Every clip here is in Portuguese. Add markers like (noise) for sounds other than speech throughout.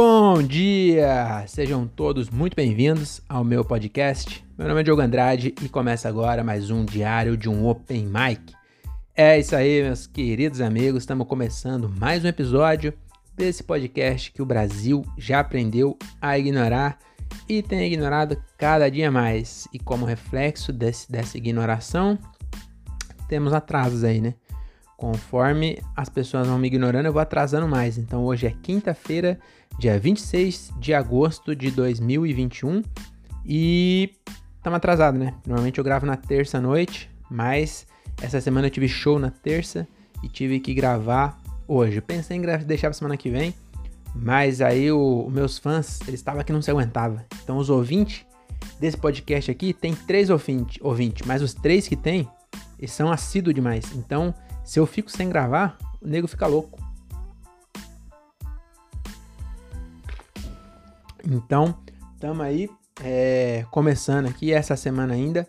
Bom dia! Sejam todos muito bem-vindos ao meu podcast. Meu nome é Diogo Andrade e começa agora mais um diário de um Open Mic. É isso aí, meus queridos amigos, estamos começando mais um episódio desse podcast que o Brasil já aprendeu a ignorar e tem ignorado cada dia mais. E como reflexo desse, dessa ignoração, temos atrasos aí, né? Conforme as pessoas vão me ignorando, eu vou atrasando mais. Então hoje é quinta-feira, dia 26 de agosto de 2021 e estamos atrasados, né? Normalmente eu gravo na terça noite, mas essa semana eu tive show na terça e tive que gravar hoje. Pensei em deixar para semana que vem, mas aí os meus fãs, eles estavam que não se aguentava. Então os ouvintes desse podcast aqui tem três ouvintes, ouvinte, mas os três que tem, eles são assíduos demais. Então se eu fico sem gravar, o nego fica louco. Então, estamos aí é, começando aqui essa semana ainda,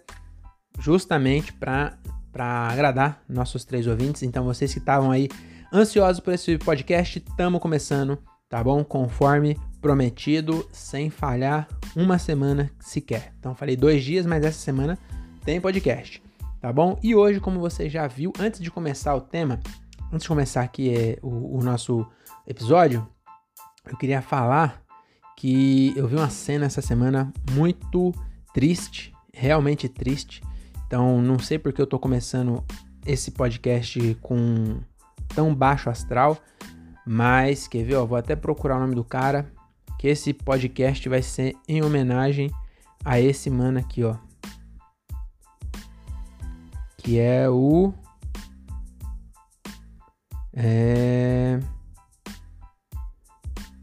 justamente para agradar nossos três ouvintes. Então, vocês que estavam aí ansiosos por esse podcast, estamos começando, tá bom? Conforme prometido, sem falhar uma semana sequer. Então, falei dois dias, mas essa semana tem podcast tá bom? E hoje, como você já viu, antes de começar o tema, antes de começar aqui é, o, o nosso episódio, eu queria falar que eu vi uma cena essa semana muito triste, realmente triste. Então, não sei porque eu tô começando esse podcast com tão baixo astral, mas quer ver, ó, vou até procurar o nome do cara, que esse podcast vai ser em homenagem a esse mano aqui, ó que é o é...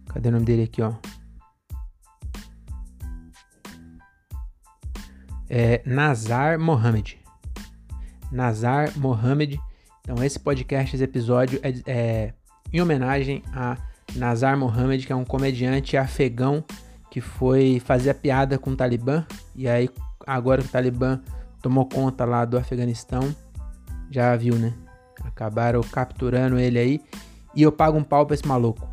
Cadê o nome dele aqui, ó? É Nazar Mohamed. Nazar Mohamed. Então esse podcast, esse episódio é, é em homenagem a Nazar Mohamed, que é um comediante afegão que foi fazer a piada com o Talibã. E aí, agora que o Talibã tomou conta lá do Afeganistão. Já viu, né? Acabaram capturando ele aí. E eu pago um pau pra esse maluco.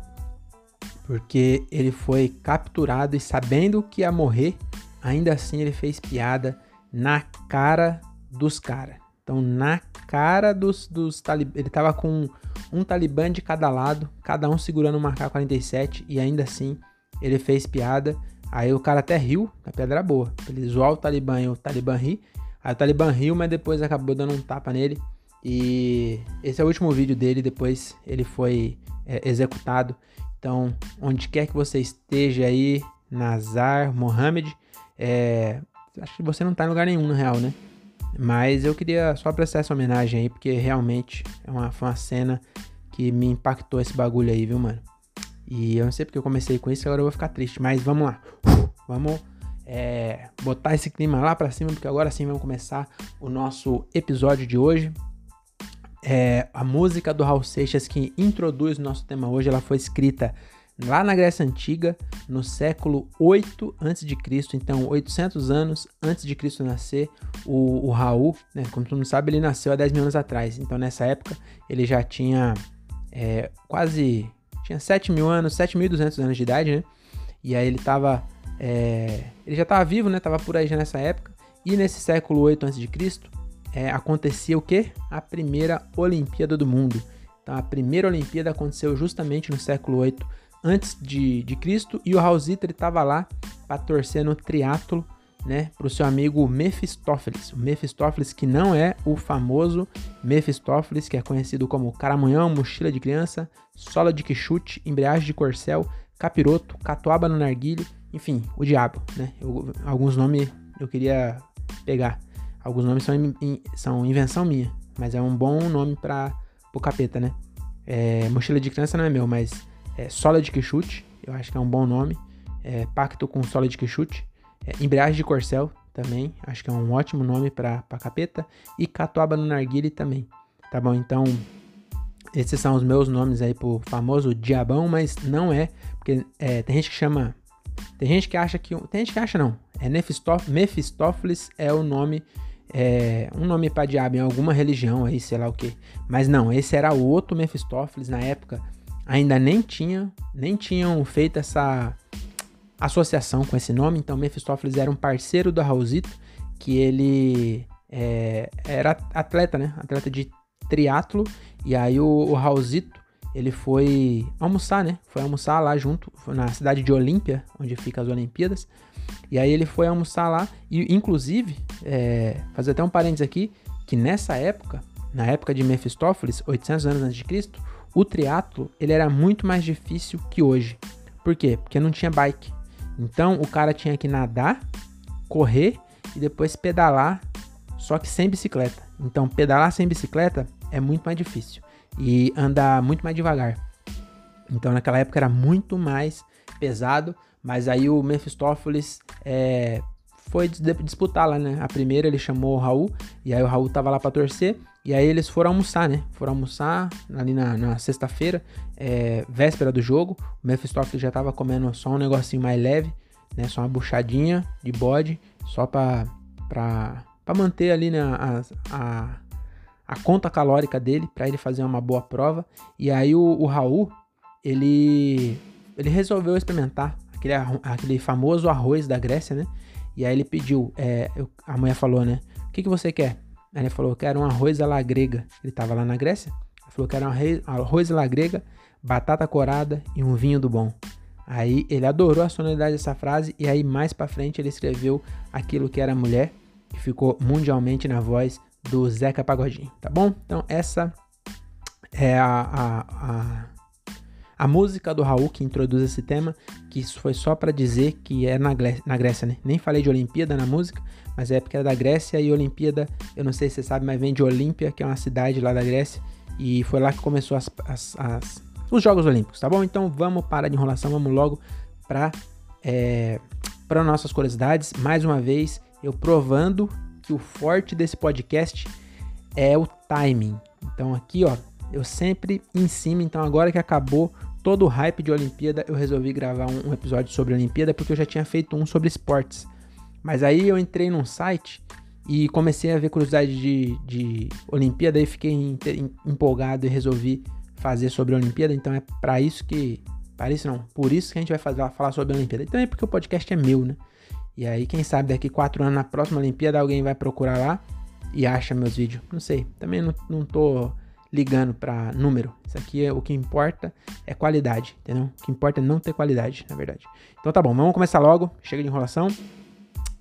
Porque ele foi capturado e sabendo que ia morrer, ainda assim ele fez piada na cara dos caras. Então, na cara dos, dos talibãs. Ele tava com um talibã de cada lado, cada um segurando uma AK-47, e ainda assim ele fez piada. Aí o cara até riu, a piada era boa. Ele zoar o talibã e o talibã ri. Aí o Talibã riu, mas depois acabou dando um tapa nele. E esse é o último vídeo dele, depois ele foi é, executado. Então, onde quer que você esteja aí, Nazar, Mohamed, é, acho que você não tá em lugar nenhum, na real, né? Mas eu queria só prestar essa homenagem aí, porque realmente é uma, foi uma cena que me impactou esse bagulho aí, viu, mano? E eu não sei porque eu comecei com isso, agora eu vou ficar triste. Mas vamos lá. Vamos é, botar esse clima lá para cima, porque agora sim vamos começar o nosso episódio de hoje. É, a música do Raul Seixas que introduz o nosso tema hoje, ela foi escrita lá na Grécia Antiga, no século 8 a.C., então 800 anos antes de Cristo nascer, o, o Raul, né, como todo mundo sabe, ele nasceu há 10 mil anos atrás, então nessa época ele já tinha é, quase, tinha 7 mil anos, 7.200 anos de idade, né, e aí ele estava é, ele já estava vivo, né? Tava por aí já nessa época. E nesse século 8 a.C., é, acontecia o quê? A primeira Olimpíada do mundo. Então, a primeira Olimpíada aconteceu justamente no século 8 antes de, de Cristo e o Raulzito estava lá para torcer no triatlo, né, para o seu amigo Mefistófeles. O Mefistófeles que não é o famoso Mefistófeles, que é conhecido como caramunhão, mochila de criança, sola de quixute, embreagem de corcel, capiroto, catuaba no narguilho enfim, o diabo, né? Eu, alguns nomes eu queria pegar. Alguns nomes são, in, são invenção minha, mas é um bom nome para o capeta, né? É, mochila de criança não é meu, mas é, sola de quixute, eu acho que é um bom nome. É, pacto com sola de quixute. É, embreagem de corcel também, acho que é um ótimo nome para capeta. E catuaba no narguile também, tá bom? Então, esses são os meus nomes aí pro famoso diabão, mas não é, porque é, tem gente que chama tem gente que acha que. Tem gente que acha não. É Mefistófeles é o nome. É, um nome para diabo em alguma religião aí, sei lá o que. Mas não, esse era o outro Mefistófeles. Na época, ainda nem tinha, nem tinham feito essa associação com esse nome, então Mephistófeles era um parceiro do Raulzito, que ele é, era atleta, né? Atleta de triatlo, e aí o, o Raulzito, ele foi almoçar, né? Foi almoçar lá junto, na cidade de Olímpia, onde fica as Olimpíadas, e aí ele foi almoçar lá, e inclusive, é, fazer até um parênteses aqui, que nessa época, na época de Mefistófeles, 800 anos antes de Cristo, o triatlo ele era muito mais difícil que hoje. Por quê? Porque não tinha bike. Então o cara tinha que nadar, correr e depois pedalar, só que sem bicicleta. Então pedalar sem bicicleta é muito mais difícil e andar muito mais devagar. Então naquela época era muito mais pesado, mas aí o Mephistófeles é, foi disputar lá, né? A primeira ele chamou o Raul, e aí o Raul tava lá para torcer, e aí eles foram almoçar, né? Foram almoçar ali na, na sexta-feira, é, véspera do jogo. O Mephistófeles já tava comendo só um negocinho mais leve, né? Só uma buchadinha de bode, só pra, pra, pra manter ali né, a, a, a conta calórica dele, para ele fazer uma boa prova. E aí o, o Raul, ele, ele resolveu experimentar aquele, aquele famoso arroz da Grécia, né? E aí ele pediu, é, a mulher falou, né? O que, que você quer? Aí ele falou, quero um arroz à la grega. Ele estava lá na Grécia. Ele falou, quero um arroz à la grega, batata corada e um vinho do bom. Aí ele adorou a sonoridade dessa frase e aí mais para frente ele escreveu aquilo que era mulher, que ficou mundialmente na voz do Zeca Pagodinho, tá bom? Então essa é a, a, a a música do Raul que introduz esse tema, que isso foi só para dizer que é na, na Grécia, né? Nem falei de Olimpíada na música, mas é porque é da Grécia e Olimpíada, eu não sei se você sabe, mas vem de Olímpia, que é uma cidade lá da Grécia, e foi lá que começou as, as, as, os Jogos Olímpicos, tá bom? Então vamos parar de enrolação, vamos logo para é, para nossas curiosidades. Mais uma vez, eu provando que o forte desse podcast é o timing. Então aqui, ó, eu sempre em cima. Então agora que acabou todo o hype de Olimpíada, eu resolvi gravar um, episódio sobre Olimpíada porque eu já tinha feito um sobre esportes. Mas aí eu entrei num site e comecei a ver curiosidade de, de Olimpíada e fiquei empolgado e resolvi fazer sobre a Olimpíada. Então é para isso que. Para isso não, por isso que a gente vai fazer, falar sobre a Olimpíada. Então é porque o podcast é meu, né? E aí, quem sabe daqui quatro anos, na próxima Olimpíada, alguém vai procurar lá e acha meus vídeos. Não sei. Também não, não tô ligando para número. Isso aqui é o que importa é qualidade, entendeu? O que importa é não ter qualidade, na verdade. Então tá bom, vamos começar logo. Chega de enrolação.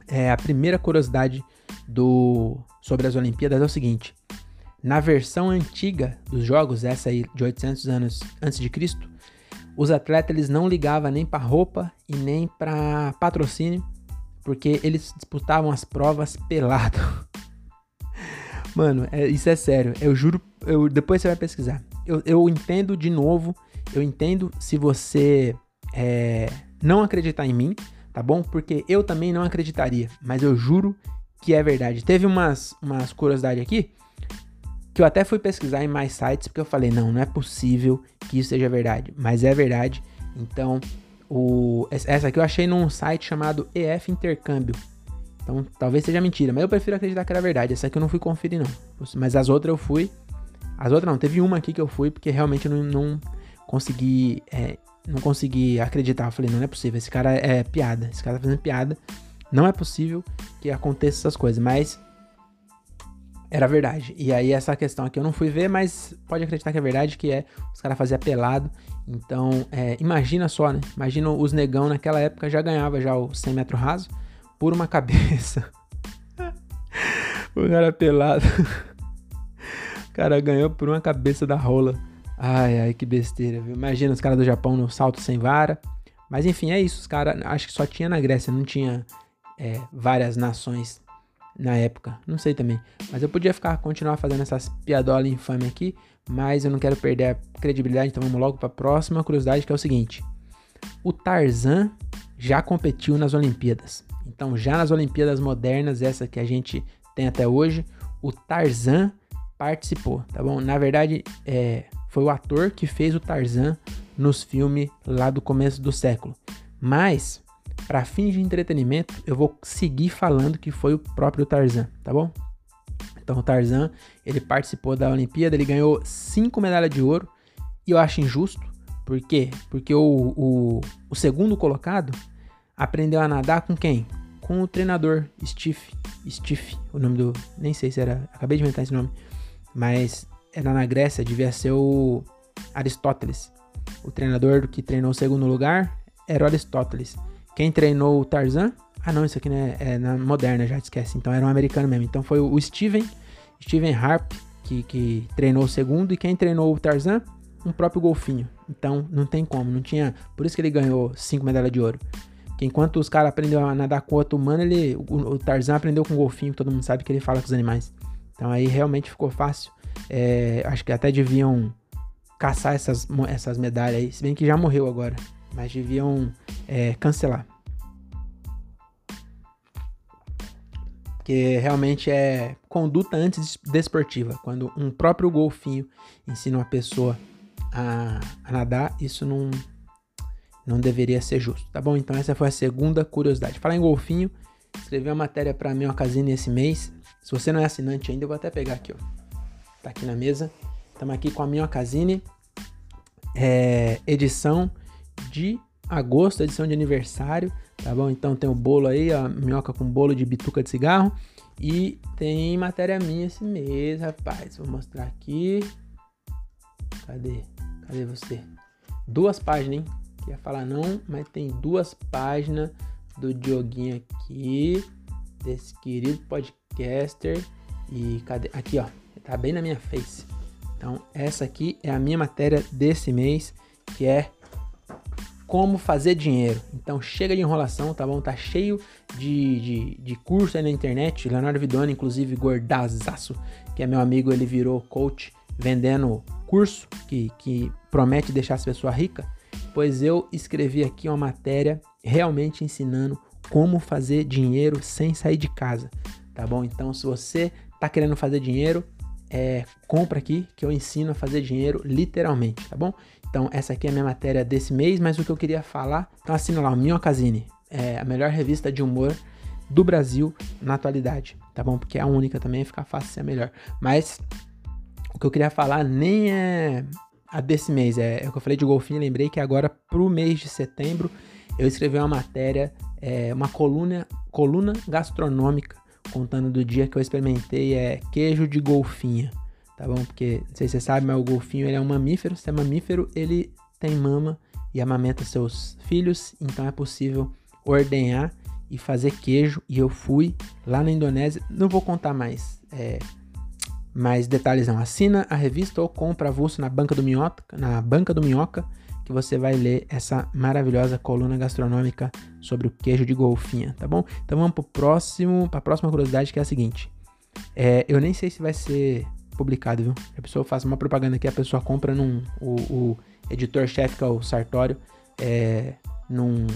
É, a primeira curiosidade do sobre as Olimpíadas é o seguinte: na versão antiga dos jogos, essa aí de 800 anos antes de Cristo, os atletas eles não ligavam nem para roupa e nem para patrocínio, porque eles disputavam as provas pelado. (laughs) Mano, é, isso é sério. Eu juro. Eu, depois você vai pesquisar. Eu, eu entendo de novo. Eu entendo se você é, não acreditar em mim, tá bom? Porque eu também não acreditaria. Mas eu juro que é verdade. Teve umas, umas curiosidades aqui que eu até fui pesquisar em mais sites porque eu falei, não, não é possível que isso seja verdade. Mas é verdade. Então, o, essa aqui eu achei num site chamado EF Intercâmbio. Então talvez seja mentira, mas eu prefiro acreditar que era verdade. Essa aqui eu não fui conferir, não. Mas as outras eu fui. As outras não, teve uma aqui que eu fui porque realmente não, não consegui. É, não consegui acreditar. Eu falei, não, não é possível. Esse cara é piada. Esse cara tá fazendo piada. Não é possível que aconteça essas coisas. Mas era verdade. E aí essa questão aqui eu não fui ver, mas pode acreditar que é verdade, que é os caras faziam pelado. Então, é, imagina só, né? Imagina os negão naquela época já ganhava já o 100 metros raso por uma (laughs) cabeça. o cara pelado. o cara ganhou por uma cabeça da rola. Ai, ai, que besteira, viu? Imagina os caras do Japão no salto sem vara. Mas enfim, é isso. Os caras, acho que só tinha na Grécia, não tinha é, várias nações na época. Não sei também. Mas eu podia ficar, continuar fazendo essas piadolas infame aqui. Mas eu não quero perder a credibilidade. Então vamos logo para a próxima curiosidade, que é o seguinte: o Tarzan já competiu nas Olimpíadas. Então, já nas Olimpíadas modernas, essa que a gente tem até hoje, o Tarzan participou, tá bom? Na verdade, é, foi o ator que fez o Tarzan nos filmes lá do começo do século. Mas, para fins de entretenimento, eu vou seguir falando que foi o próprio Tarzan, tá bom? Então, o Tarzan, ele participou da Olimpíada, ele ganhou cinco medalhas de ouro, e eu acho injusto, Por quê? Porque o, o, o segundo colocado aprendeu a nadar com quem? Com o treinador Steve. Steve, o nome do. Nem sei se era. Acabei de inventar esse nome. Mas era na Grécia, devia ser o Aristóteles. O treinador que treinou o segundo lugar era o Aristóteles. Quem treinou o Tarzan? Ah, não, isso aqui né, é na moderna, já esquece. Então era um americano mesmo. Então foi o Steven, Steven Harp, que, que treinou o segundo. E quem treinou o Tarzan? Um próprio golfinho. Então não tem como, não tinha. Por isso que ele ganhou cinco medalhas de ouro. Que enquanto os caras aprenderam a nadar com outro humano, ele, o, o, Tarzan aprendeu com o golfinho, todo mundo sabe que ele fala com os animais. Então aí realmente ficou fácil. É, acho que até deviam caçar essas, essas medalhas aí, se bem que já morreu agora. Mas deviam é, cancelar. Porque realmente é conduta antes desportiva. Quando um próprio golfinho ensina uma pessoa a, a nadar, isso não, não deveria ser justo, tá bom? Então essa foi a segunda curiosidade. Falar em golfinho, escrevi uma matéria para mim, uma casinha esse mês. Se você não é assinante ainda, eu vou até pegar aqui, ó. Tá aqui na mesa. Estamos aqui com a minha Casine, é, edição de agosto, edição de aniversário, tá bom? Então tem o bolo aí, a minhoca com bolo de bituca de cigarro. E tem matéria minha esse mês, rapaz. Vou mostrar aqui. Cadê? Cadê você? Duas páginas, hein? Queria falar não, mas tem duas páginas do Dioguinho aqui, desse querido podcaster. E cadê? Aqui, ó. Tá bem na minha face. Então, essa aqui é a minha matéria desse mês, que é como fazer dinheiro. Então, chega de enrolação, tá bom? Tá cheio de, de, de curso aí na internet. Leonardo Vidoni, inclusive, gordaço, que é meu amigo, ele virou coach vendendo curso que, que promete deixar as pessoas ricas, pois eu escrevi aqui uma matéria realmente ensinando como fazer dinheiro sem sair de casa, tá bom? Então, se você tá querendo fazer dinheiro, é, compra aqui que eu ensino a fazer dinheiro literalmente, tá bom? Então, essa aqui é a minha matéria desse mês, mas o que eu queria falar, então assina lá, Minhocasine, é a melhor revista de humor do Brasil na atualidade, tá bom? Porque é a única também, fica fácil ser a melhor. Mas o que eu queria falar nem é a desse mês, é, é o que eu falei de golfinho, lembrei que agora pro mês de setembro eu escrevi uma matéria, é, uma coluna, coluna gastronômica, contando do dia que eu experimentei é queijo de golfinha, tá bom? Porque, não sei se você sabe, mas o golfinho ele é um mamífero, se é mamífero, ele tem mama e amamenta seus filhos, então é possível ordenhar e fazer queijo, e eu fui lá na Indonésia, não vou contar mais, é, mais detalhes não. Assina a revista ou compra avulso na banca do Minhoca, na banca do Minhoca, que você vai ler essa maravilhosa coluna gastronômica sobre o queijo de golfinha, tá bom? Então vamos pro próximo, para a próxima curiosidade que é a seguinte. É, eu nem sei se vai ser publicado, viu? A pessoa faz uma propaganda aqui, a pessoa compra num o, o editor-chefe que é o Sartório, é, num,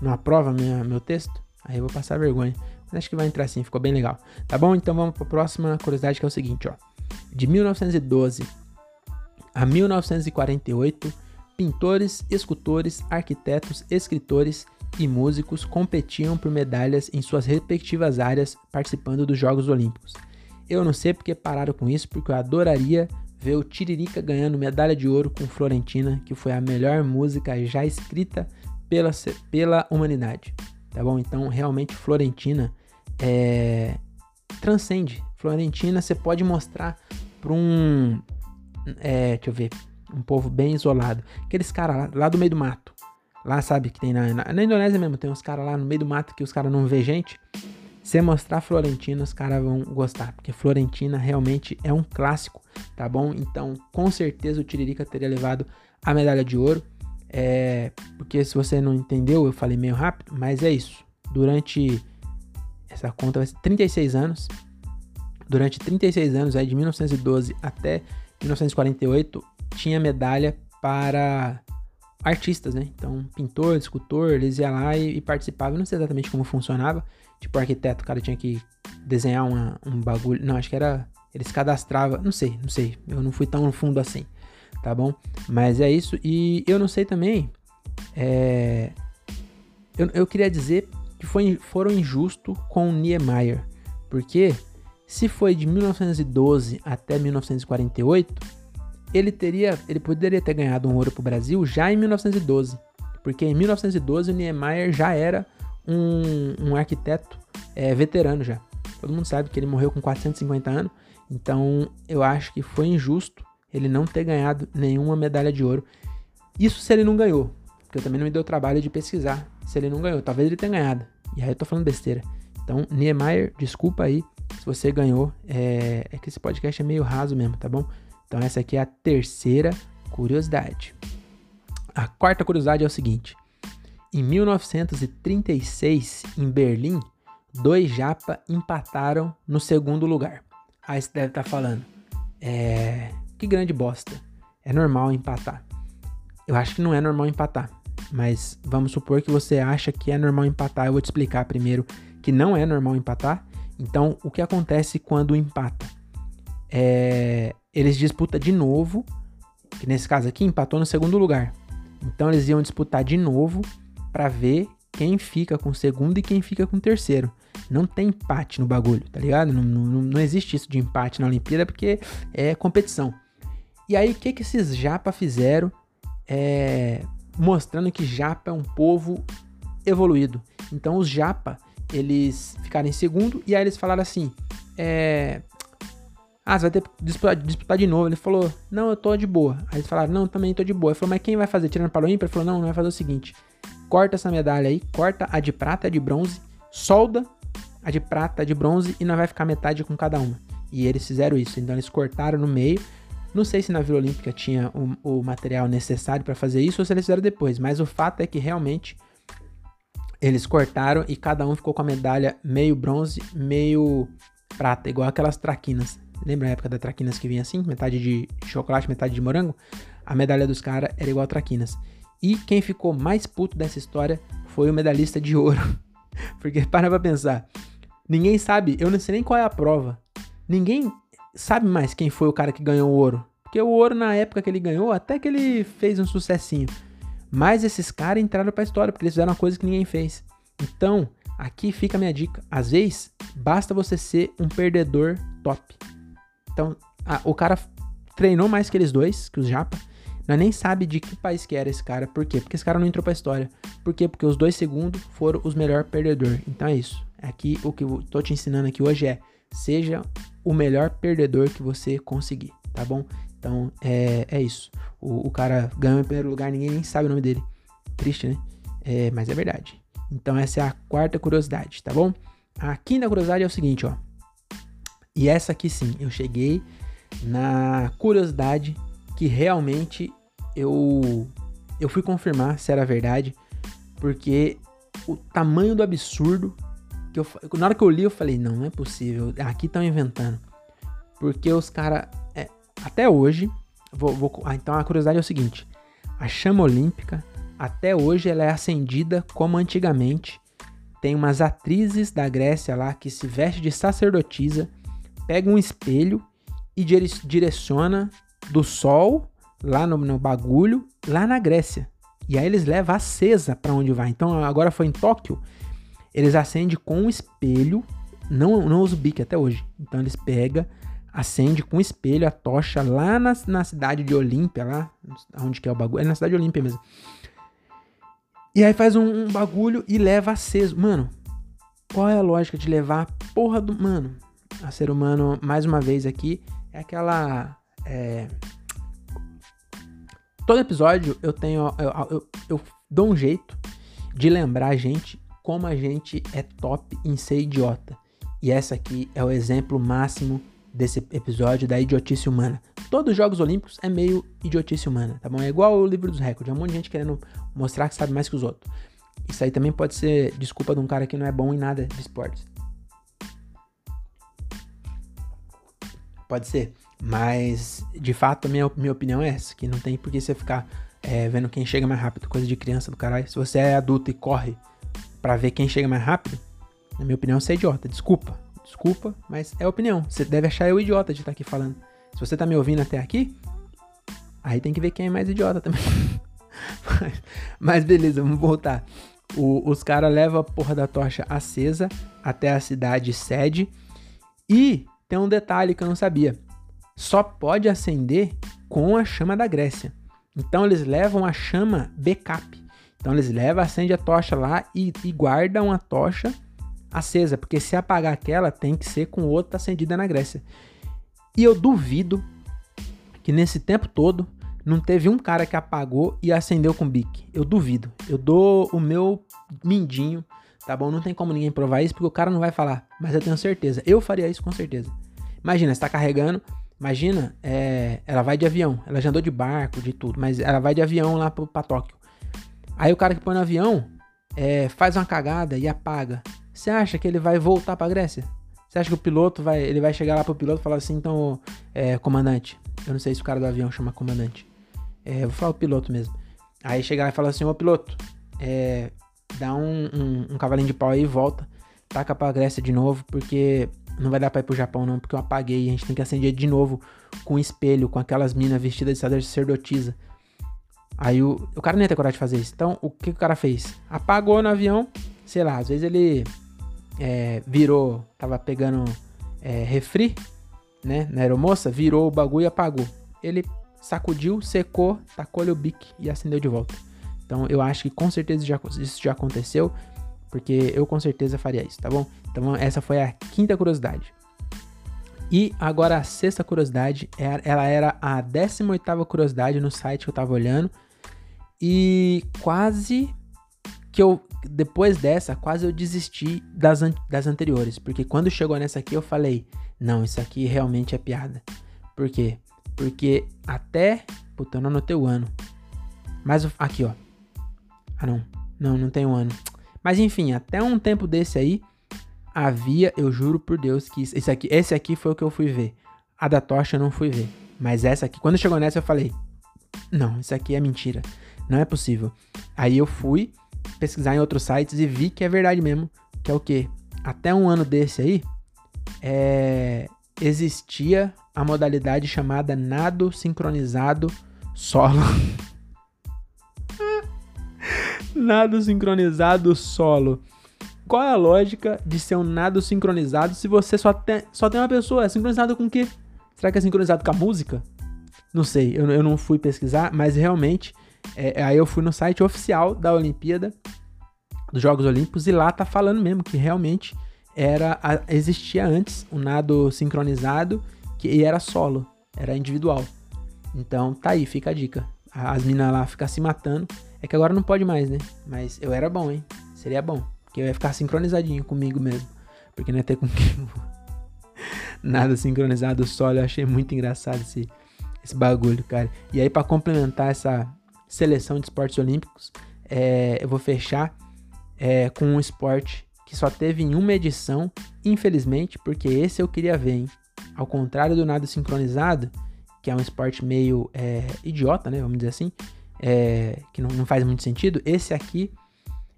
não aprova minha, meu texto, aí eu vou passar vergonha. Acho que vai entrar sim, ficou bem legal. Tá bom? Então vamos para a próxima curiosidade que é o seguinte, ó. De 1912 a 1948, pintores, escultores, arquitetos, escritores e músicos competiam por medalhas em suas respectivas áreas participando dos Jogos Olímpicos. Eu não sei porque pararam com isso, porque eu adoraria ver o Tiririca ganhando medalha de ouro com Florentina, que foi a melhor música já escrita pela, pela humanidade. Tá bom? Então, realmente, Florentina é, transcende. Florentina você pode mostrar para um. É, deixa eu ver. Um povo bem isolado. Aqueles caras lá, lá, do meio do mato. Lá, sabe, que tem na, na, na Indonésia mesmo. Tem uns caras lá no meio do mato que os caras não vê gente. Se mostrar Florentina, os caras vão gostar. Porque Florentina realmente é um clássico, tá bom? Então, com certeza o Tiririca teria levado a medalha de ouro. É, porque se você não entendeu, eu falei meio rápido, mas é isso. Durante essa conta vai ser 36 anos. Durante 36 anos, aí de 1912 até 1948, tinha medalha para artistas, né? Então, pintor, escultor, eles iam lá e, e participavam. não sei exatamente como funcionava. Tipo, arquiteto, o cara tinha que desenhar uma, um bagulho. Não, acho que era. Eles cadastravam. Não sei, não sei. Eu não fui tão no fundo assim. Tá bom? Mas é isso. E eu não sei também. É, eu, eu queria dizer que foi, foram injustos com Niemeyer, porque se foi de 1912 até 1948, ele teria, ele poderia ter ganhado um ouro para o Brasil já em 1912, porque em 1912 o Niemeyer já era um, um arquiteto é, veterano já. Todo mundo sabe que ele morreu com 450 anos, então eu acho que foi injusto ele não ter ganhado nenhuma medalha de ouro. Isso se ele não ganhou, porque eu também não me deu trabalho de pesquisar se ele não ganhou. Talvez ele tenha ganhado. E aí eu tô falando besteira. Então, Niemeyer, desculpa aí se você ganhou. É, é que esse podcast é meio raso mesmo, tá bom? Então, essa aqui é a terceira curiosidade. A quarta curiosidade é o seguinte: em 1936, em Berlim, dois japa empataram no segundo lugar. Aí você deve estar tá falando, é, que grande bosta. É normal empatar. Eu acho que não é normal empatar, mas vamos supor que você acha que é normal empatar. Eu vou te explicar primeiro que não é normal empatar. Então, o que acontece quando empata? É, eles disputam de novo, que nesse caso aqui empatou no segundo lugar. Então, eles iam disputar de novo para ver quem fica com o segundo e quem fica com o terceiro. Não tem empate no bagulho, tá ligado? Não, não, não existe isso de empate na Olimpíada porque é competição. E aí, o que, que esses japa fizeram é, mostrando que japa é um povo evoluído? Então, os japa, eles ficaram em segundo e aí eles falaram assim: é, ah, você vai ter que disputar, disputar, de novo. Ele falou, não, eu tô de boa. Aí eles falaram, não, também tô de boa. Ele falou, mas quem vai fazer? Tirando para o? Ele falou, não, não vai fazer o seguinte. Corta essa medalha aí, corta a de prata, a de bronze, solda a de prata, a de bronze e não vai ficar metade com cada uma. E eles fizeram isso. Então eles cortaram no meio. Não sei se na Vila Olímpica tinha o, o material necessário para fazer isso ou se eles fizeram depois. Mas o fato é que realmente eles cortaram e cada um ficou com a medalha meio bronze, meio prata, igual aquelas traquinas. Lembra a época da traquinas que vinha assim? Metade de chocolate, metade de morango? A medalha dos caras era igual a traquinas. E quem ficou mais puto dessa história foi o medalhista de ouro. (laughs) Porque para pra pensar. Ninguém sabe, eu não sei nem qual é a prova. Ninguém sabe mais quem foi o cara que ganhou o ouro. Porque o ouro, na época que ele ganhou, até que ele fez um sucessinho. Mas esses caras entraram pra história, porque eles fizeram uma coisa que ninguém fez. Então, aqui fica a minha dica. Às vezes, basta você ser um perdedor top. Então, a, o cara treinou mais que eles dois, que os japa. Nós nem sabe de que país que era esse cara. Por quê? Porque esse cara não entrou pra história. Por quê? Porque os dois segundos foram os melhores perdedores. Então é isso. Aqui o que eu tô te ensinando aqui hoje é seja o melhor perdedor que você conseguir, tá bom? Então é, é isso. O, o cara ganhou em primeiro lugar, ninguém nem sabe o nome dele. Triste, né? É, mas é verdade. Então essa é a quarta curiosidade, tá bom? A quinta curiosidade é o seguinte, ó. E essa aqui sim, eu cheguei na curiosidade que realmente eu eu fui confirmar se era verdade, porque o tamanho do absurdo que eu na hora que eu li eu falei, não, não é possível, aqui estão inventando. Porque os caras é, até hoje, vou, vou ah, então a curiosidade é o seguinte, a chama olímpica até hoje ela é acendida como antigamente. Tem umas atrizes da Grécia lá que se veste de sacerdotisa pega um espelho e direciona do sol lá no, no bagulho, lá na Grécia. E aí eles levam acesa para onde vai. Então agora foi em Tóquio, eles acendem com um espelho, não, não usa o bique até hoje. Então eles pegam, acende com um espelho a tocha lá na, na cidade de Olímpia, lá onde que é o bagulho, é na cidade de Olímpia mesmo. E aí faz um, um bagulho e leva aceso. Mano, qual é a lógica de levar a porra do. Mano, a ser humano, mais uma vez aqui, é aquela. É... Todo episódio eu tenho. Eu, eu, eu, dou um jeito de lembrar a gente como a gente é top em ser idiota. E essa aqui é o exemplo máximo desse episódio da idiotice humana. Todos os Jogos Olímpicos é meio idiotice humana, tá bom? É igual o livro dos recordes, é um monte de gente querendo mostrar que sabe mais que os outros. Isso aí também pode ser desculpa de um cara que não é bom em nada de esportes. Pode ser. Mas, de fato, a minha, minha opinião é essa: que não tem por que você ficar é, vendo quem chega mais rápido, coisa de criança do caralho. Se você é adulto e corre para ver quem chega mais rápido, na minha opinião, você é idiota. Desculpa. Desculpa, mas é opinião. Você deve achar eu idiota de estar aqui falando. Se você tá me ouvindo até aqui, aí tem que ver quem é mais idiota também. mas, (laughs) mas, beleza, vamos voltar. O, os caras levam a porra da tocha acesa até a cidade sede e tem um detalhe que eu não sabia. Só pode acender com a chama da Grécia. Então eles levam a chama backup. Então eles levam, acende a tocha lá e, e guardam a tocha acesa, porque se apagar aquela, tem que ser com outra acendida na Grécia. E eu duvido que nesse tempo todo não teve um cara que apagou e acendeu com bique. Eu duvido. Eu dou o meu mindinho, tá bom? Não tem como ninguém provar isso porque o cara não vai falar, mas eu tenho certeza. Eu faria isso com certeza. Imagina, você tá carregando, imagina, é, ela vai de avião, ela já andou de barco, de tudo, mas ela vai de avião lá pra Tóquio. Aí o cara que põe no avião é, faz uma cagada e apaga. Você acha que ele vai voltar pra Grécia? Você acha que o piloto vai, ele vai chegar lá pro piloto e falar assim, então, é, comandante, eu não sei se o cara do avião chama comandante. É, vou falar o piloto mesmo. Aí chegar e falar assim, ô piloto, é, dá um, um, um, cavalinho de pau aí e volta. Taca pra Grécia de novo, porque não vai dar pra ir pro Japão não, porque eu apaguei. A gente tem que acender de novo com espelho, com aquelas minas vestidas de sacerdotisa. Aí o, o cara não ia ter coragem de fazer isso. Então, o que, o cara fez? Apagou no avião, sei lá, às vezes ele é, virou, tava pegando é, refri, né, na aeromoça, virou o bagulho e apagou. Ele sacudiu, secou, tacou-lhe o bique e acendeu de volta. Então eu acho que com certeza já, isso já aconteceu, porque eu com certeza faria isso, tá bom? Então essa foi a quinta curiosidade. E agora a sexta curiosidade, é, ela era a 18 curiosidade no site que eu tava olhando. E quase que eu, depois dessa, quase eu desisti das, an das anteriores. Porque quando chegou nessa aqui, eu falei: não, isso aqui realmente é piada. Por quê? Porque até. Puta, eu não anotei o ano. Mas aqui, ó. Ah, não. Não, não tem um ano. Mas enfim, até um tempo desse aí, havia, eu juro por Deus, que esse aqui, esse aqui foi o que eu fui ver. A da tocha eu não fui ver. Mas essa aqui, quando chegou nessa, eu falei: Não, isso aqui é mentira. Não é possível. Aí eu fui pesquisar em outros sites e vi que é verdade mesmo. Que é o quê? Até um ano desse aí, é, existia a modalidade chamada nado sincronizado solo. (laughs) nado sincronizado solo. Qual é a lógica de ser um nado sincronizado se você só tem, só tem uma pessoa? É sincronizado com o quê? Será que é sincronizado com a música? Não sei, eu, eu não fui pesquisar, mas realmente, é, aí eu fui no site oficial da Olimpíada, dos Jogos Olímpicos, e lá tá falando mesmo que realmente era existia antes o um nado sincronizado que era solo, era individual. Então tá aí, fica a dica. As minas lá ficam se matando. É que agora não pode mais, né? Mas eu era bom, hein? Seria bom. Porque eu ia ficar sincronizadinho comigo mesmo. Porque não ia ter com. (laughs) Nada sincronizado solo. Eu achei muito engraçado esse, esse bagulho, cara. E aí, para complementar essa seleção de esportes olímpicos, é, eu vou fechar é, com um esporte que só teve em uma edição, infelizmente, porque esse eu queria ver, hein? Ao contrário do nado sincronizado, que é um esporte meio é, idiota, né? Vamos dizer assim, é, que não, não, faz muito sentido. Esse aqui,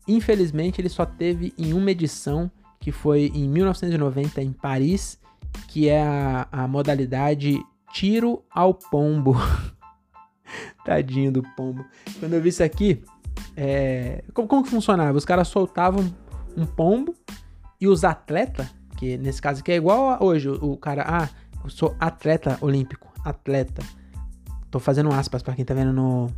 infelizmente, ele só teve em uma edição, que foi em 1990 em Paris, que é a, a modalidade tiro ao pombo. (laughs) Tadinho do pombo. Quando eu vi isso aqui, é, como, como que funcionava? Os caras soltavam um pombo e os atletas que nesse caso aqui é igual a hoje, o, o cara, ah, eu sou atleta olímpico, atleta. Tô fazendo aspas para quem tá vendo no,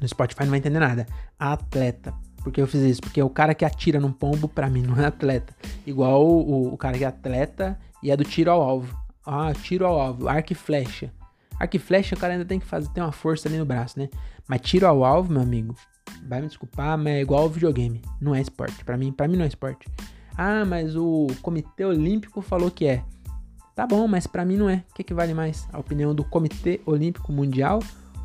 no Spotify não vai entender nada. Atleta. Porque eu fiz isso? Porque o cara que atira num pombo, para mim, (laughs) não é atleta. Igual o, o, cara que é atleta e é do tiro ao alvo. Ah, tiro ao alvo, arco e flecha. Arco e flecha, o cara ainda tem que fazer, tem uma força ali no braço, né? Mas tiro ao alvo, meu amigo, vai me desculpar, mas é igual ao videogame. Não é esporte. para mim, para mim não é esporte. Ah, mas o Comitê Olímpico falou que é. Tá bom, mas para mim não é. O que, que vale mais? A opinião do Comitê Olímpico Mundial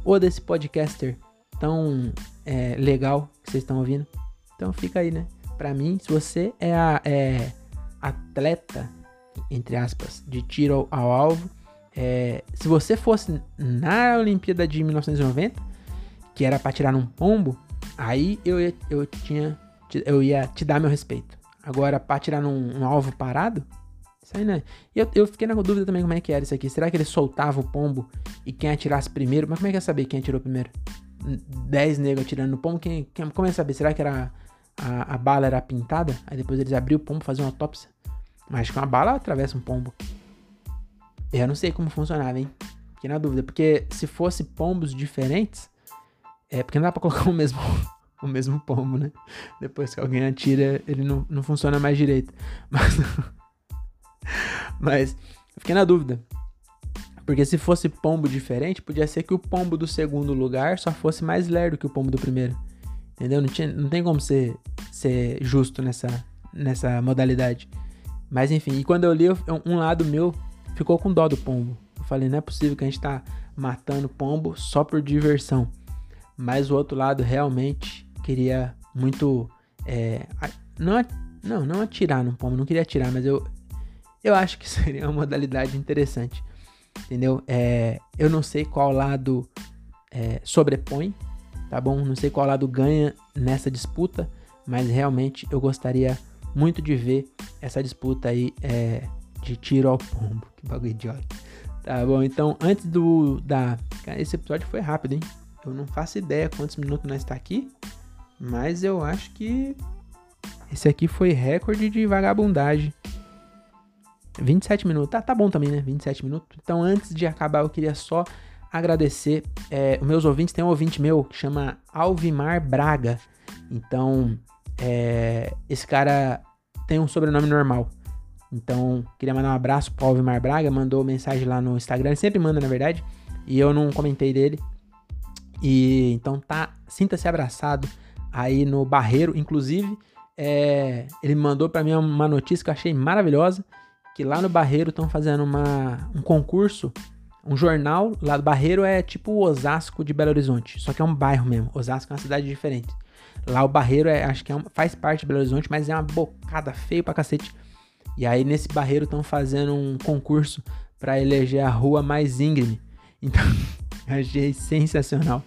ou desse podcaster tão é, legal que vocês estão ouvindo? Então fica aí, né? Para mim, se você é, a, é, atleta, entre aspas, de tiro ao alvo, é, se você fosse na Olimpíada de 1990, que era para tirar num pombo, aí eu, eu tinha eu ia te dar meu respeito. Agora, pra tirar num um alvo parado, aí, né? E eu, eu fiquei na dúvida também como é que era isso aqui. Será que ele soltava o pombo e quem atirasse primeiro? Mas como é que ia saber quem atirou primeiro? Dez negros atirando no pombo, quem, quem, como é que ia saber? Será que era a, a bala era pintada? Aí depois eles abriam o pombo faziam uma autópsia. Mas que uma bala atravessa um pombo. Eu não sei como funcionava, hein? Fiquei na dúvida, porque se fosse pombos diferentes, é porque não dá pra colocar o mesmo, (laughs) o mesmo pombo, né? Depois que alguém atira, ele não, não funciona mais direito. Mas, (laughs) (laughs) mas fiquei na dúvida. Porque se fosse pombo diferente, podia ser que o pombo do segundo lugar só fosse mais lerdo que o pombo do primeiro. Entendeu? Não, tinha, não tem como ser, ser justo nessa, nessa modalidade. Mas enfim, e quando eu li, um lado meu ficou com dó do pombo. Eu falei, não é possível que a gente tá matando pombo só por diversão. Mas o outro lado realmente queria muito. É, não, não, não atirar no pombo, não queria atirar, mas eu, eu acho que (laughs) seria uma modalidade interessante entendeu? É, eu não sei qual lado é, sobrepõe, tá bom? Não sei qual lado ganha nessa disputa, mas realmente eu gostaria muito de ver essa disputa aí é, de tiro ao pombo. Que bagulho idiota. Tá bom, então antes do da. Cara, esse episódio foi rápido, hein? Eu não faço ideia quantos minutos nós está aqui, mas eu acho que esse aqui foi recorde de vagabundagem. 27 minutos. Tá, tá bom também, né? 27 minutos. Então, antes de acabar, eu queria só agradecer é, os meus ouvintes. Tem um ouvinte meu que chama Alvimar Braga. Então, é, esse cara tem um sobrenome normal. Então, queria mandar um abraço pro Alvimar Braga. Mandou mensagem lá no Instagram. Ele sempre manda, na verdade. E eu não comentei dele. E então tá, sinta-se abraçado aí no Barreiro. Inclusive, é, ele mandou para mim uma notícia que eu achei maravilhosa que lá no Barreiro estão fazendo uma, um concurso, um jornal. Lá do Barreiro é tipo o Osasco de Belo Horizonte, só que é um bairro mesmo. Osasco é uma cidade diferente. Lá o Barreiro é, acho que é faz parte de Belo Horizonte, mas é uma bocada feio pra cacete. E aí nesse Barreiro estão fazendo um concurso para eleger a rua mais íngreme. Então, (laughs) achei sensacional.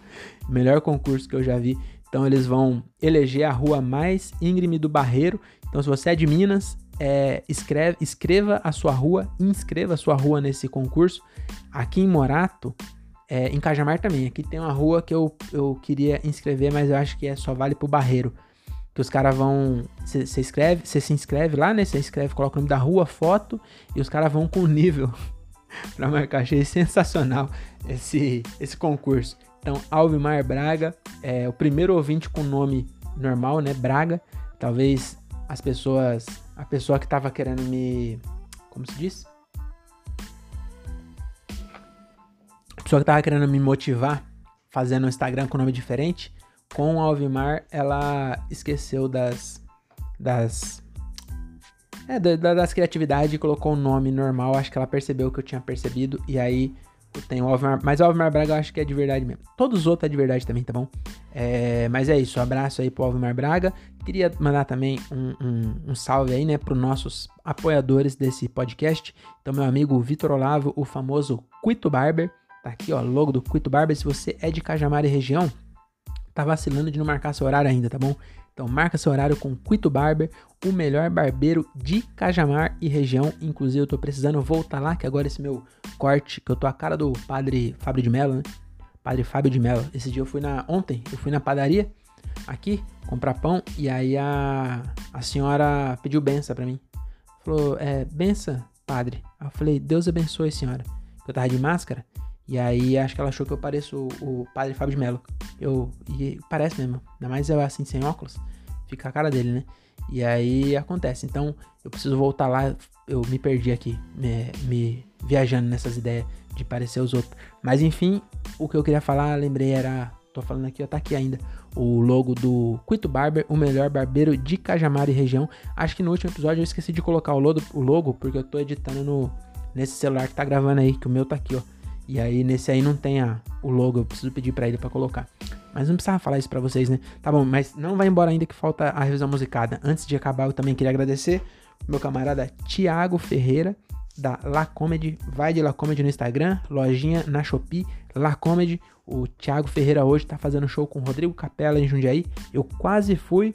Melhor concurso que eu já vi. Então eles vão eleger a rua mais íngreme do Barreiro. Então se você é de Minas, é, escreve, escreva a sua rua, inscreva a sua rua nesse concurso. Aqui em Morato, é, em Cajamar também, aqui tem uma rua que eu, eu queria inscrever, mas eu acho que é só vale pro Barreiro. Que os caras vão. Você escreve, você se inscreve lá, né? Você escreve, coloca o nome da rua, foto, e os caras vão com o nível (laughs) pra marcar. Achei sensacional esse, esse concurso. Então, Alvimar Braga, é o primeiro ouvinte com nome normal, né? Braga. Talvez as pessoas a pessoa que tava querendo me. Como se diz? A pessoa que tava querendo me motivar fazendo um Instagram com nome diferente, com o Alvimar, ela esqueceu das. das. É, das criatividades e colocou o um nome normal. Acho que ela percebeu que eu tinha percebido. E aí tem o Alvimar, mas o Alvimar Braga eu acho que é de verdade mesmo. Todos os outros é de verdade também, tá bom? É, mas é isso, um abraço aí pro Alvimar Braga. Queria mandar também um, um, um salve aí, né, pros nossos apoiadores desse podcast. Então, meu amigo Vitor Olavo, o famoso Quito Barber. Tá aqui, ó, logo do Quito Barber. Se você é de Cajamar e região, tá vacilando de não marcar seu horário ainda, tá bom? Então marca seu horário com Quito Barber, o melhor barbeiro de Cajamar e região. Inclusive eu tô precisando voltar lá, que agora esse meu corte, que eu tô a cara do padre Fábio de Mello, né? Padre Fábio de Mello. Esse dia eu fui na. Ontem, eu fui na padaria aqui comprar pão e aí a, a senhora pediu benção para mim. Falou, é, benção, padre. Eu falei, Deus abençoe, senhora. Eu tava de máscara. E aí acho que ela achou que eu pareço o, o padre Fábio de Mello. Eu. E parece mesmo. Ainda mais eu assim, sem óculos. Fica a cara dele, né? E aí acontece. Então eu preciso voltar lá. Eu me perdi aqui. Me, me viajando nessas ideias de parecer os outros. Mas enfim, o que eu queria falar, lembrei, era. Tô falando aqui, ó, tá aqui ainda. O logo do Quito Barber, o melhor barbeiro de Cajamar e região. Acho que no último episódio eu esqueci de colocar o logo, o logo porque eu tô editando no, nesse celular que tá gravando aí, que o meu tá aqui, ó. E aí nesse aí não tem a, o logo, eu preciso pedir para ele para colocar. Mas não precisava falar isso para vocês, né? Tá bom, mas não vai embora ainda que falta a revisão musicada. Antes de acabar, eu também queria agradecer meu camarada Tiago Ferreira da La Comedy. Vai de La Comedy no Instagram, lojinha na Shopee, La Comedy. O Thiago Ferreira hoje tá fazendo show com o Rodrigo Capella em Jundiaí. Eu quase fui,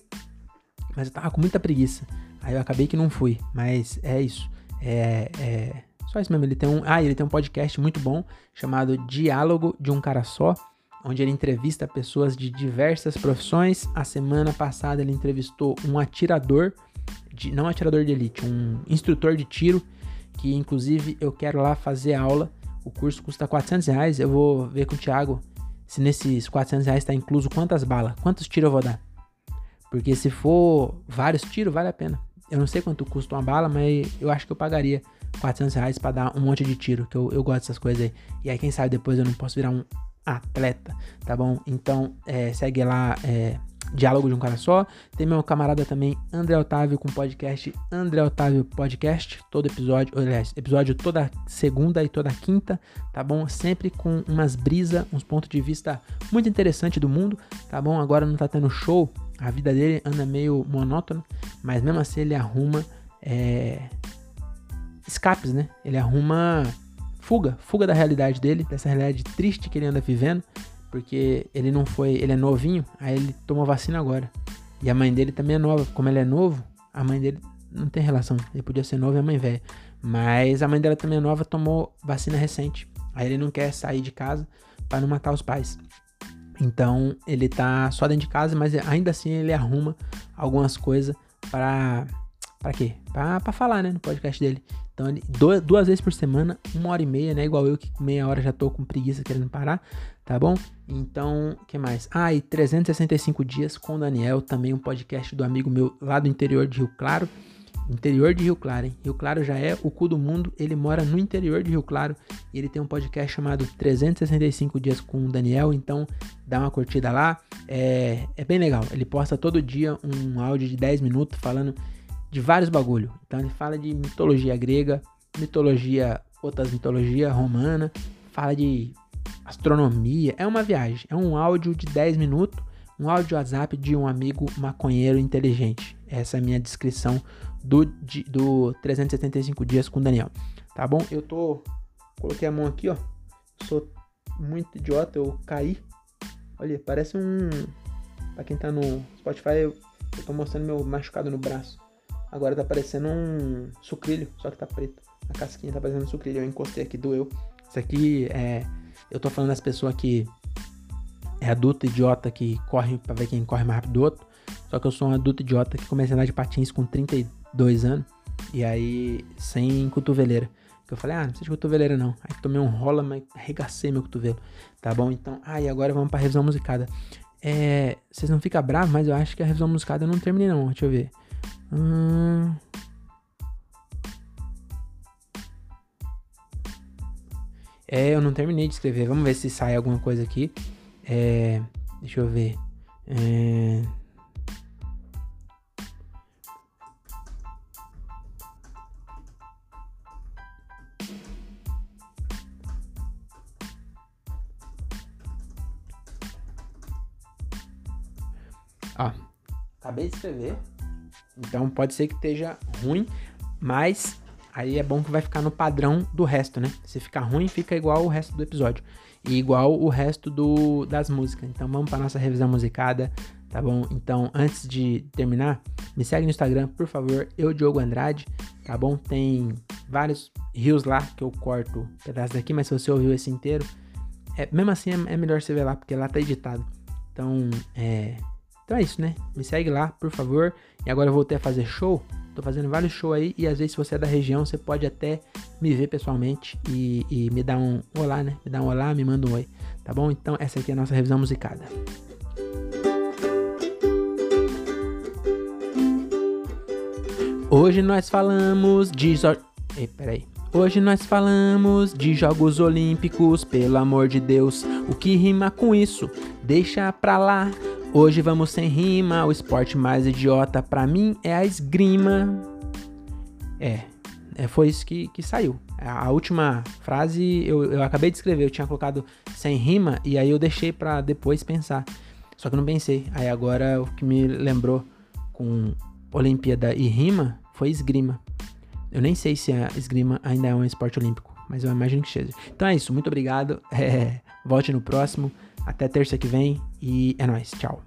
mas eu tava com muita preguiça. Aí eu acabei que não fui, mas é isso. É, é, isso mesmo, ele tem um. Ah, ele tem um podcast muito bom chamado Diálogo de um Cara Só, onde ele entrevista pessoas de diversas profissões. A semana passada ele entrevistou um atirador, de, não atirador de elite, um instrutor de tiro, que inclusive eu quero lá fazer aula. O curso custa 400 reais. Eu vou ver com o Thiago se nesses 400 reais está incluso quantas balas, quantos tiros eu vou dar. Porque se for vários tiros, vale a pena. Eu não sei quanto custa uma bala, mas eu acho que eu pagaria 400 reais pra dar um monte de tiro, que eu, eu gosto dessas coisas aí. E aí, quem sabe depois eu não posso virar um atleta, tá bom? Então, é, segue lá, é, Diálogo de um Cara Só. Tem meu camarada também, André Otávio, com podcast André Otávio Podcast. Todo episódio, aliás, episódio toda segunda e toda quinta, tá bom? Sempre com umas brisas, uns pontos de vista muito interessante do mundo, tá bom? Agora não tá tendo show, a vida dele anda meio monótona, mas mesmo assim ele arruma é, escapes, né? Ele arruma fuga, fuga da realidade dele, dessa realidade triste que ele anda vivendo, porque ele não foi, ele é novinho, aí ele tomou vacina agora. E a mãe dele também é nova, como ele é novo, a mãe dele não tem relação, ele podia ser novo e a mãe velha. Mas a mãe dela também é nova, tomou vacina recente. Aí ele não quer sair de casa para não matar os pais. Então ele tá só dentro de casa, mas ainda assim ele arruma algumas coisas para para quê? Para falar, né, no podcast dele. Então, ele, duas vezes por semana, uma hora e meia, né? Igual eu que meia hora já tô com preguiça querendo parar, tá bom? Então, que mais? Ah, e 365 dias com o Daniel, também um podcast do amigo meu lá do interior de Rio Claro. Interior de Rio Claro, hein? Rio Claro já é o cu do mundo, ele mora no interior de Rio Claro e ele tem um podcast chamado 365 Dias com o Daniel, então dá uma curtida lá, é, é bem legal. Ele posta todo dia um áudio de 10 minutos falando de vários bagulho. Então ele fala de mitologia grega, mitologia, outras mitologia romana, fala de astronomia. É uma viagem, é um áudio de 10 minutos, um áudio WhatsApp de um amigo maconheiro inteligente. Essa é a minha descrição do, de, do 375 dias com Daniel. Tá bom? Eu tô. Coloquei a mão aqui, ó. Sou muito idiota, eu caí. Olha, parece um. Pra quem tá no Spotify, eu, eu tô mostrando meu machucado no braço. Agora tá parecendo um sucrilho, só que tá preto. A casquinha tá parecendo um sucrilho. Eu encostei aqui, doeu. Isso aqui é. Eu tô falando das pessoas que é adulto idiota que corre pra ver quem corre mais rápido do outro. Só que eu sou um adulto idiota que comecei a andar de patins com 32 anos. E aí, sem cotoveleira. Que eu falei, ah, não precisa de cotoveleira não. Aí tomei um rola, mas arregacei meu cotovelo. Tá bom? Então, ah, e agora vamos pra revisão musicada. É, vocês não ficam bravos, mas eu acho que a revisão musicada eu não terminei não. Deixa eu ver. Hum... É, eu não terminei de escrever. Vamos ver se sai alguma coisa aqui. É, deixa eu ver. É... Ó, acabei de escrever. Então pode ser que esteja ruim, mas aí é bom que vai ficar no padrão do resto, né? Se ficar ruim, fica igual o resto do episódio. E igual o resto do, das músicas. Então vamos para nossa revisão musicada, tá bom? Então antes de terminar, me segue no Instagram, por favor, eu Diogo Andrade, tá bom? Tem vários rios lá que eu corto pedaços daqui, mas se você ouviu esse inteiro, é, mesmo assim é, é melhor você ver lá, porque lá tá editado. Então, é, então é isso, né? Me segue lá, por favor. E agora eu voltei a fazer show. Tô fazendo vários shows aí. E às vezes, se você é da região, você pode até me ver pessoalmente e, e me dar um olá, né? Me dar um olá, me manda um oi. Tá bom? Então, essa aqui é a nossa revisão musicada. Hoje nós falamos de. Ei, peraí. Hoje nós falamos de Jogos Olímpicos, pelo amor de Deus. O que rima com isso? Deixa pra lá. Hoje vamos sem rima, o esporte mais idiota para mim é a esgrima. É, é foi isso que, que saiu. A, última frase eu, eu acabei de escrever, eu tinha colocado sem rima e aí eu deixei para depois pensar. Só que não pensei. Aí agora o que me lembrou com Olimpíada e rima foi esgrima. Eu nem sei se a esgrima ainda é um esporte olímpico, mas eu imagino que seja. Então é isso, muito obrigado. (laughs) É, volte no próximo. Até terça que vem e é nóis. Tchau.